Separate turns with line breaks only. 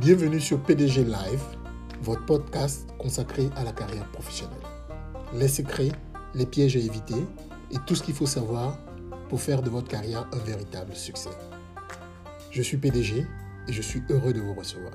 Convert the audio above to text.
Bienvenue sur PDG Live, votre podcast consacré à la carrière professionnelle. Les secrets, les pièges à éviter et tout ce qu'il faut savoir pour faire de votre carrière un véritable succès. Je suis PDG et je suis heureux de vous recevoir.